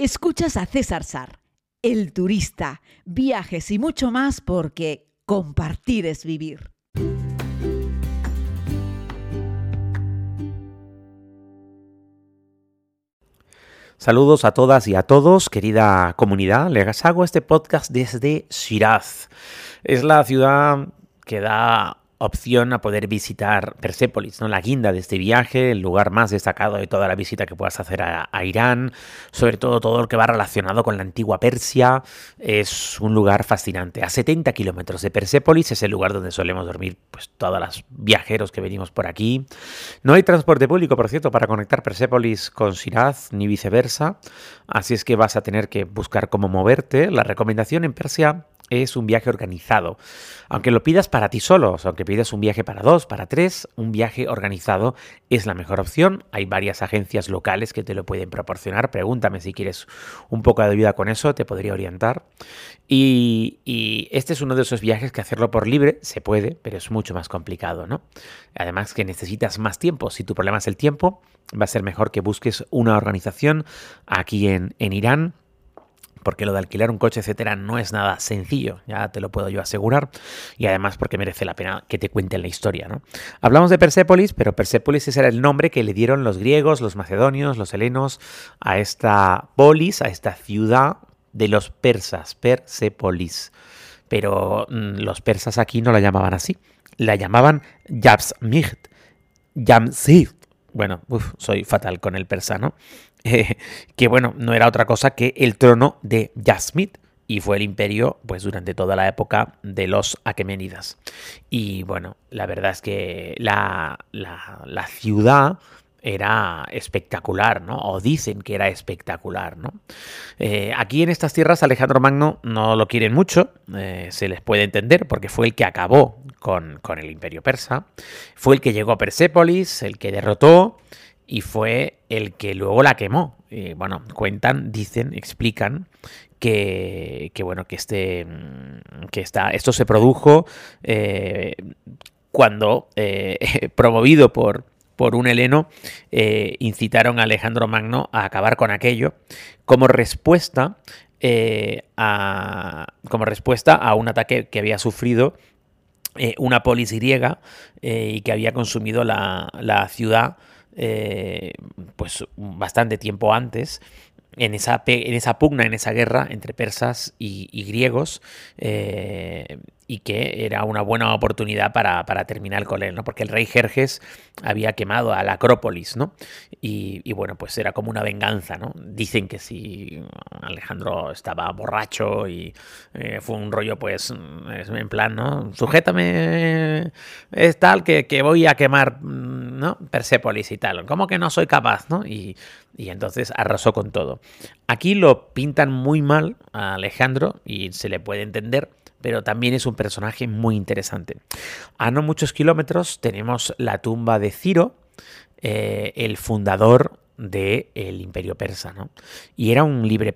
Escuchas a César Sar, el turista, viajes y mucho más porque compartir es vivir. Saludos a todas y a todos, querida comunidad. Les hago este podcast desde Shiraz. Es la ciudad que da opción a poder visitar Persépolis, ¿no? la guinda de este viaje, el lugar más destacado de toda la visita que puedas hacer a, Irán, sobre todo todo lo que va relacionado con la antigua Persia, es un lugar fascinante. A 70 kilómetros de Persépolis es el lugar donde solemos dormir pues, todos los viajeros que venimos por aquí. No hay transporte público, por cierto, para conectar Persépolis con Shiraz, ni viceversa, así es que vas a tener que buscar cómo moverte. La recomendación en Persia es un viaje organizado. Aunque lo pidas para ti solo, aunque pidas un viaje para dos, para tres, un viaje organizado es la mejor opción. Hay varias agencias locales que te lo pueden proporcionar. Pregúntame si quieres un poco de ayuda con eso, te podría orientar. Y, y, este es uno de esos viajes que hacerlo por libre se puede, pero es mucho más complicado, ¿no? Además que necesitas más tiempo. Si tu problema es el tiempo, va a ser mejor que busques una organización aquí en, en Irán porque lo de alquilar un coche, etcétera, no es nada sencillo, ya te lo puedo yo asegurar, y además porque merece la pena que te cuenten la historia, ¿no? Hablamos de Persépolis, pero Persépolis ese era el nombre que le dieron los griegos, los macedonios, los helenos a esta polis, a esta ciudad de los persas, Persépolis. Pero mm, los persas aquí no la llamaban así, la llamaban Yabsmicht, Yamsid. Bueno, soy fatal con el persa, ¿no? que bueno, no era otra cosa que el trono de Yasmid y fue el imperio pues durante toda la época de los Aqueménidas. Y bueno, la verdad es que la, la, ciudad era espectacular, ¿no? O dicen que era espectacular, ¿no? Eh, aquí en estas tierras Alejandro Magno no lo quieren mucho, eh, se les puede entender, porque fue el que acabó con, con el imperio persa, fue el que llegó a Persépolis, el que derrotó, y fue el que luego la quemó. bueno, cuentan, dicen, explican que, bueno, que este, que está, esto se produjo eh, cuando, eh, promovido por, por un heleno, eh, incitaron a Alejandro Magno a acabar con aquello como respuesta a, como respuesta a un ataque que había sufrido una polis griega y que había consumido la, la ciudad eh, pues bastante tiempo antes, en esa, en esa pugna, en esa guerra entre persas y, griegos, eh, y que era una buena oportunidad para, terminar con él, ¿no? Porque el rey Jerjes había quemado a la Acrópolis, ¿no? Y, bueno, pues era como una venganza, ¿no? Dicen que si Alejandro estaba borracho y eh, fue un rollo, pues, en plan, ¿no? Sujétame, es tal que, voy a quemar, ¿no? Persépolis y tal. ¿Cómo que no soy capaz, ¿no? Y, y entonces arrasó con todo. Aquí lo pintan muy mal a Alejandro y se le puede entender pero también es un personaje muy interesante. A no muchos kilómetros tenemos la tumba de Ciro, eh, el fundador del imperio persa, ¿no? Y era un libre,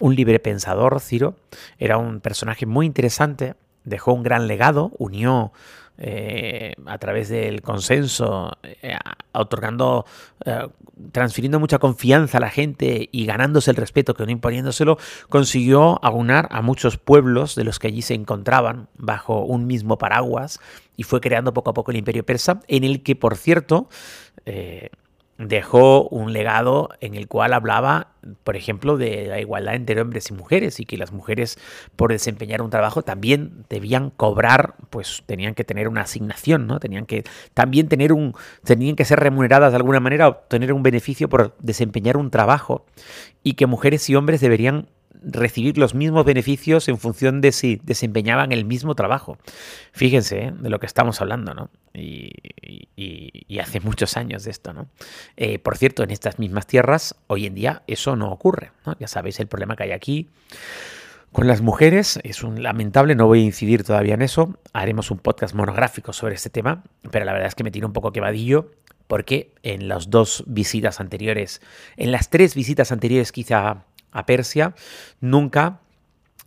un libre pensador, Ciro, era un personaje muy interesante, dejó un gran legado, unió eh, a través del consenso, eh, otorgando, eh, transfiriendo mucha confianza a la gente y ganándose el respeto, que no imponiéndoselo, consiguió aunar a muchos pueblos de los que allí se encontraban bajo un mismo paraguas y fue creando poco a poco el imperio persa, en el que, por cierto, dejó un legado en el cual hablaba, por ejemplo, de la igualdad entre hombres y mujeres y que las mujeres por desempeñar un trabajo también debían cobrar, pues tenían que tener una asignación, ¿no? Tenían que también tener un tenían que ser remuneradas de alguna manera o tener un beneficio por desempeñar un trabajo y que mujeres y hombres deberían recibir los mismos beneficios en función de si desempeñaban el mismo trabajo. Fíjense ¿eh? de lo que estamos hablando, ¿no? Y, hace muchos años de esto, ¿no? Eh, por cierto, en estas mismas tierras, hoy en día eso no ocurre. Ya sabéis el problema que hay aquí. Con las mujeres es un lamentable, no voy a incidir todavía en eso, haremos un podcast monográfico sobre este tema, pero la verdad es que me tiro un poco quebadillo porque en las dos visitas anteriores, en las tres visitas anteriores quizá a Persia, nunca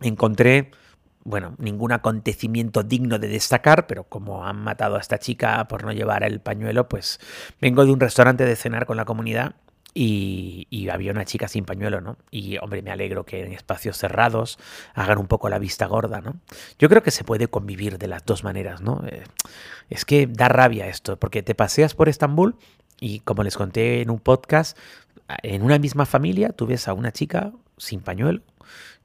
encontré bueno, ningún acontecimiento digno de destacar, pero como han matado a esta chica por no llevar el pañuelo, pues vengo de un restaurante de cenar con la comunidad y, había una chica sin pañuelo, ¿no? Y hombre, me alegro que en espacios cerrados hagan un poco la vista gorda, ¿no? Yo creo que se puede convivir de las dos maneras, ¿no? Eh, es que da rabia esto, porque te paseas por Estambul y como les conté en un podcast, en una misma familia tú ves a una chica sin pañuelo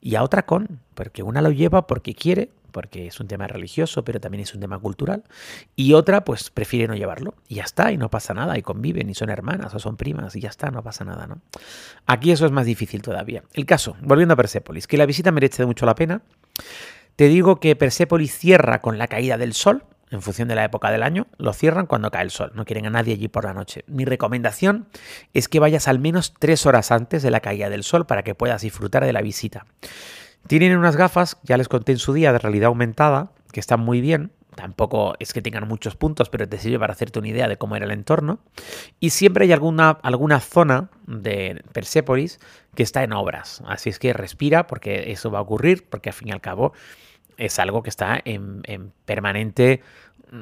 y a otra con, porque una lo lleva porque quiere porque es un tema religioso, pero también es un tema cultural. Y otra, pues prefiere no llevarlo. Y ya está, y no pasa nada, y conviven, y son hermanas o son primas, y ya está, no pasa nada, ¿no? Aquí eso es más difícil todavía. El caso, volviendo a Persépolis, que la visita merece mucho la pena. Te digo que Persépolis cierra con la caída del sol, en función de la época del año, lo cierran cuando cae el sol. No quieren a nadie allí por la noche. Mi recomendación es que vayas al menos tres horas antes de la caída del sol para que puedas disfrutar de la visita. Tienen unas gafas, ya les conté en su día, de realidad aumentada, que están muy bien. Tampoco es que tengan muchos puntos, pero te sirve para hacerte una idea de cómo era el entorno. Y siempre hay alguna, alguna zona de Persepolis que está en obras. Así es que respira porque eso va a ocurrir, porque al fin y al cabo es algo que está en, en permanente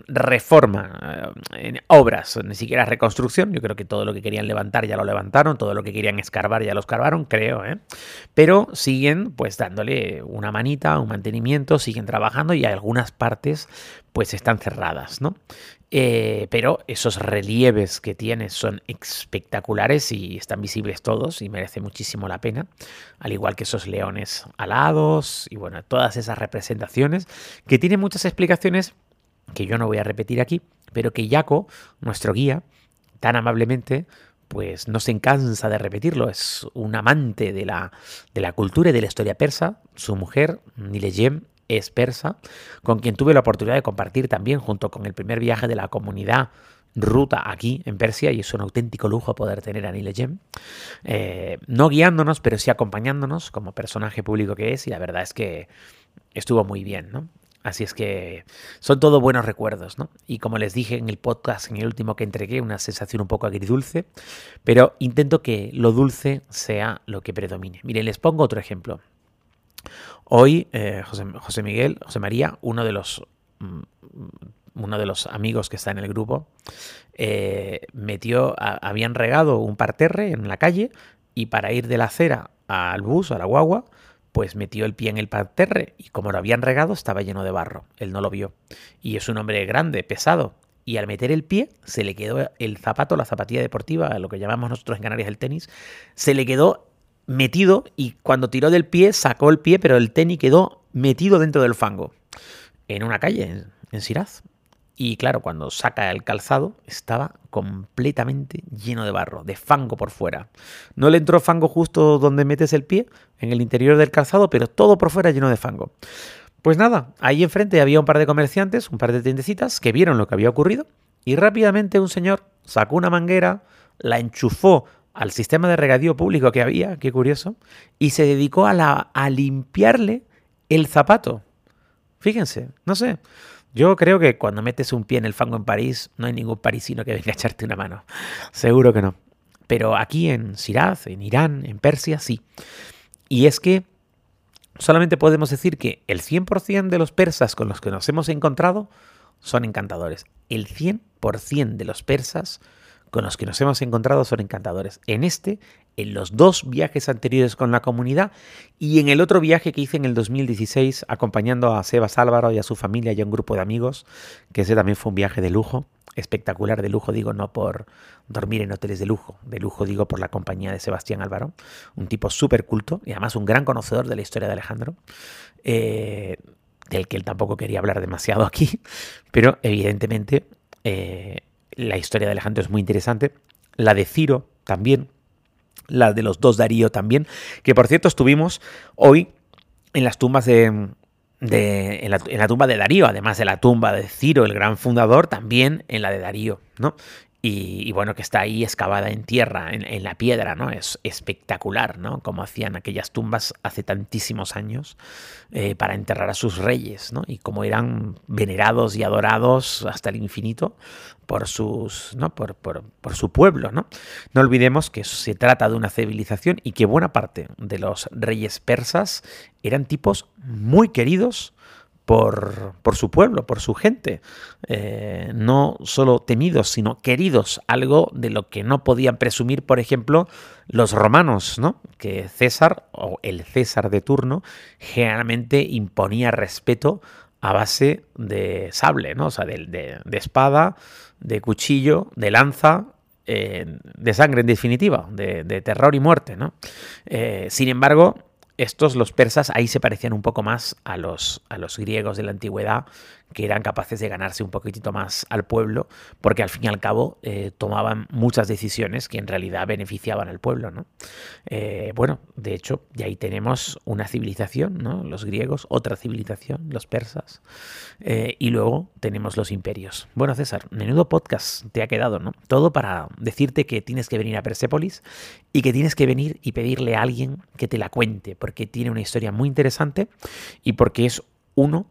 reforma, eh, en obras, ni siquiera reconstrucción. Yo creo que todo lo que querían levantar ya lo levantaron, todo lo que querían escarbar ya lo escarbaron, creo, ¿eh? Pero siguen pues dándole una manita, un mantenimiento, siguen trabajando y algunas partes pues están cerradas, ¿no? Eh, pero esos relieves que tiene son espectaculares y están visibles todos y merece muchísimo la pena, al igual que esos leones alados y bueno, todas esas representaciones que tienen muchas explicaciones que yo no voy a repetir aquí, pero que Jaco, nuestro guía, tan amablemente, pues no se cansa de repetirlo. Es un amante de la, de la cultura y de la historia persa. Su mujer, Nileyem, es persa, con quien tuve la oportunidad de compartir también junto con el primer viaje de la comunidad ruta aquí en Persia y es un auténtico lujo poder tener a Nileyem. Eh, no guiándonos, pero sí acompañándonos como personaje público que es y la verdad es que estuvo muy bien, ¿no? Así es que son todos buenos recuerdos, ¿no? Y como les dije en el podcast, en el último que entregué, una sensación un poco agridulce, pero intento que lo dulce sea lo que predomine. Miren, les pongo otro ejemplo. Hoy eh, José, Miguel, José María, uno de los mm, uno de los amigos que está en el grupo, eh, metió, habían regado un parterre en la calle y para ir de la acera al bus, a la guagua, pues metió el pie en el parterre y como lo habían regado estaba lleno de barro. Él no lo vio. Y es un hombre grande, pesado. Y al meter el pie se le quedó el zapato, la zapatilla deportiva, lo que llamamos nosotros en Canarias el tenis, se le quedó metido y cuando tiró del pie sacó el pie, pero el tenis quedó metido dentro del fango. En una calle, en Siraz. Y claro, cuando saca el calzado, estaba completamente lleno de barro, de fango por fuera. No le entró fango justo donde metes el pie, en el interior del calzado, pero todo por fuera lleno de fango. Pues nada, ahí enfrente había un par de comerciantes, un par de tiendecitas, que vieron lo que había ocurrido y rápidamente un señor sacó una manguera, la enchufó al sistema de regadío público que había, qué curioso, y se dedicó a, la, a limpiarle el zapato. Fíjense, no sé. Yo creo que cuando metes un pie en el fango en París, no hay ningún parisino que venga a echarte una mano. Seguro que no. Pero aquí en Siraz, en Irán, en Persia, sí. Y es que solamente podemos decir que el 100% de los persas con los que nos hemos encontrado son encantadores. El 100% de los persas con los que nos hemos encontrado son encantadores. En este, en los dos viajes anteriores con la comunidad y en el otro viaje que hice en el 2016 acompañando a Sebas Álvaro y a su familia y a un grupo de amigos, que ese también fue un viaje de lujo, espectacular de lujo, digo, no por dormir en hoteles de lujo, de lujo digo por la compañía de Sebastián Álvaro, un tipo súper culto y además un gran conocedor de la historia de Alejandro. Eh, del que él tampoco quería hablar demasiado aquí, pero evidentemente eh, la historia de Alejandro es muy interesante. La de Ciro también. La de los dos Darío también. Que por cierto estuvimos hoy en las tumbas de, en, la, tumba de Darío, además de la tumba de Ciro, el gran fundador, también en la de Darío, ¿no? Y, bueno, que está ahí excavada en tierra, en, la piedra, ¿no? Es espectacular, ¿no? Como hacían aquellas tumbas hace tantísimos años eh, para enterrar a sus reyes, ¿no? Y cómo eran venerados y adorados hasta el infinito por, sus, ¿no? por, por, por su pueblo, ¿no? No olvidemos que se trata de una civilización y que buena parte de los reyes persas eran tipos muy queridos por, su pueblo, por su gente. Eh, no solo temidos, sino queridos, algo de lo que no podían presumir, por ejemplo, los romanos, ¿no? Que César, o el César de turno, generalmente imponía respeto a base de sable, ¿no? O sea, de, espada, de cuchillo, de lanza, eh, de sangre en definitiva, de, de, terror y muerte, ¿no? Eh, sin embargo, estos, los persas, ahí se parecían un poco más a los, a los griegos de la antigüedad, que eran capaces de ganarse un poquitito más al pueblo, porque al fin y al cabo eh, tomaban muchas decisiones que en realidad beneficiaban al pueblo. ¿no? Eh, bueno, de hecho, y ahí tenemos una civilización, ¿no? los griegos, otra civilización, los persas, eh, y luego tenemos los imperios. Bueno, César, menudo podcast te ha quedado, ¿no? Todo para decirte que tienes que venir a Persépolis y que tienes que venir y pedirle a alguien que te la cuente, porque tiene una historia muy interesante y porque es uno,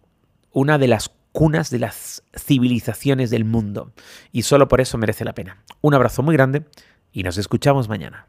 una de las cunas de las civilizaciones del mundo. Y solo por eso merece la pena. Un abrazo muy grande y nos escuchamos mañana.